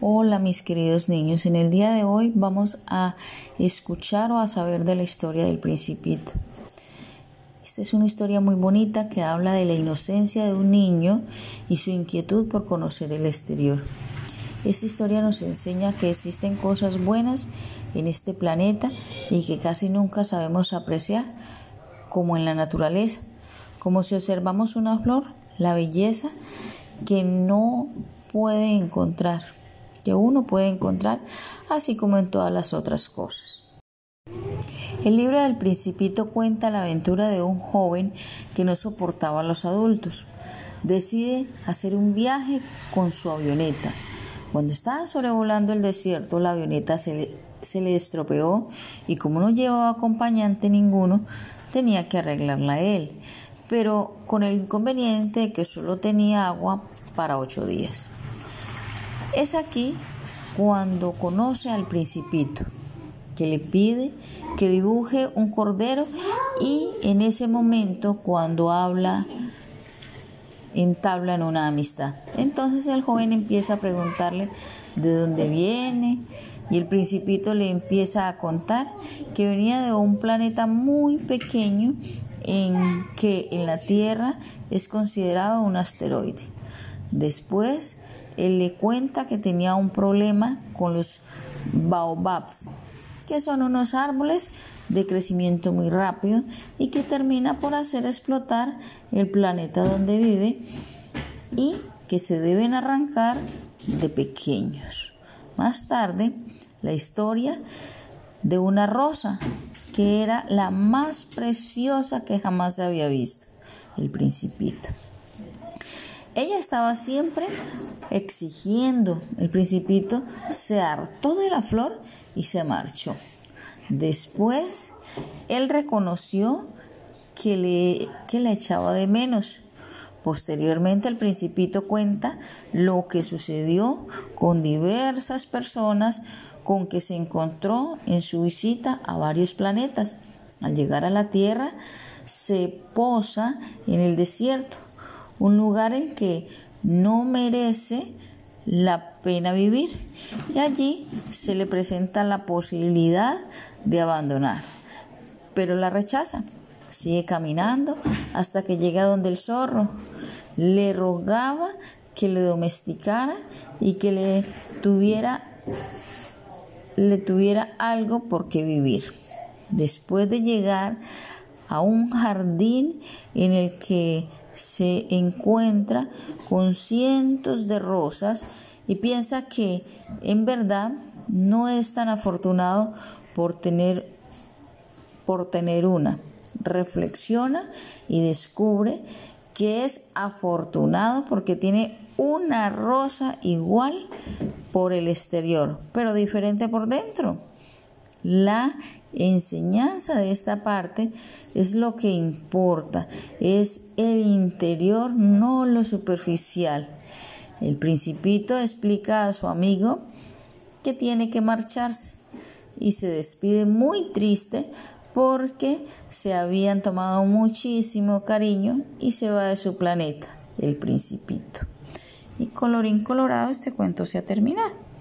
Hola mis queridos niños, en el día de hoy vamos a escuchar o a saber de la historia del principito. Esta es una historia muy bonita que habla de la inocencia de un niño y su inquietud por conocer el exterior. Esta historia nos enseña que existen cosas buenas en este planeta y que casi nunca sabemos apreciar, como en la naturaleza, como si observamos una flor, la belleza que no puede encontrar, que uno puede encontrar, así como en todas las otras cosas. El libro del principito cuenta la aventura de un joven que no soportaba a los adultos. Decide hacer un viaje con su avioneta. Cuando estaba sobrevolando el desierto, la avioneta se le, se le estropeó y como no llevaba acompañante ninguno, tenía que arreglarla él pero con el inconveniente de que solo tenía agua para ocho días. Es aquí cuando conoce al principito, que le pide que dibuje un cordero y en ese momento cuando habla entablan una amistad. Entonces el joven empieza a preguntarle de dónde viene y el principito le empieza a contar que venía de un planeta muy pequeño en que en la Tierra es considerado un asteroide. Después, él le cuenta que tenía un problema con los baobabs, que son unos árboles de crecimiento muy rápido y que termina por hacer explotar el planeta donde vive y que se deben arrancar de pequeños. Más tarde, la historia de una rosa que era la más preciosa que jamás había visto, el principito. Ella estaba siempre exigiendo. El principito se hartó de la flor y se marchó. Después, él reconoció que le, que le echaba de menos. Posteriormente, el principito cuenta lo que sucedió con diversas personas con que se encontró en su visita a varios planetas. Al llegar a la Tierra, se posa en el desierto, un lugar en que no merece la pena vivir y allí se le presenta la posibilidad de abandonar, pero la rechaza. Sigue caminando hasta que llega donde el zorro le rogaba que le domesticara y que le tuviera le tuviera algo por qué vivir. Después de llegar a un jardín en el que se encuentra con cientos de rosas y piensa que en verdad no es tan afortunado por tener por tener una. Reflexiona y descubre que es afortunado porque tiene una rosa igual por el exterior, pero diferente por dentro. La enseñanza de esta parte es lo que importa, es el interior, no lo superficial. El principito explica a su amigo que tiene que marcharse y se despide muy triste porque se habían tomado muchísimo cariño y se va de su planeta, el principito. Y colorín colorado, este cuento se ha terminado.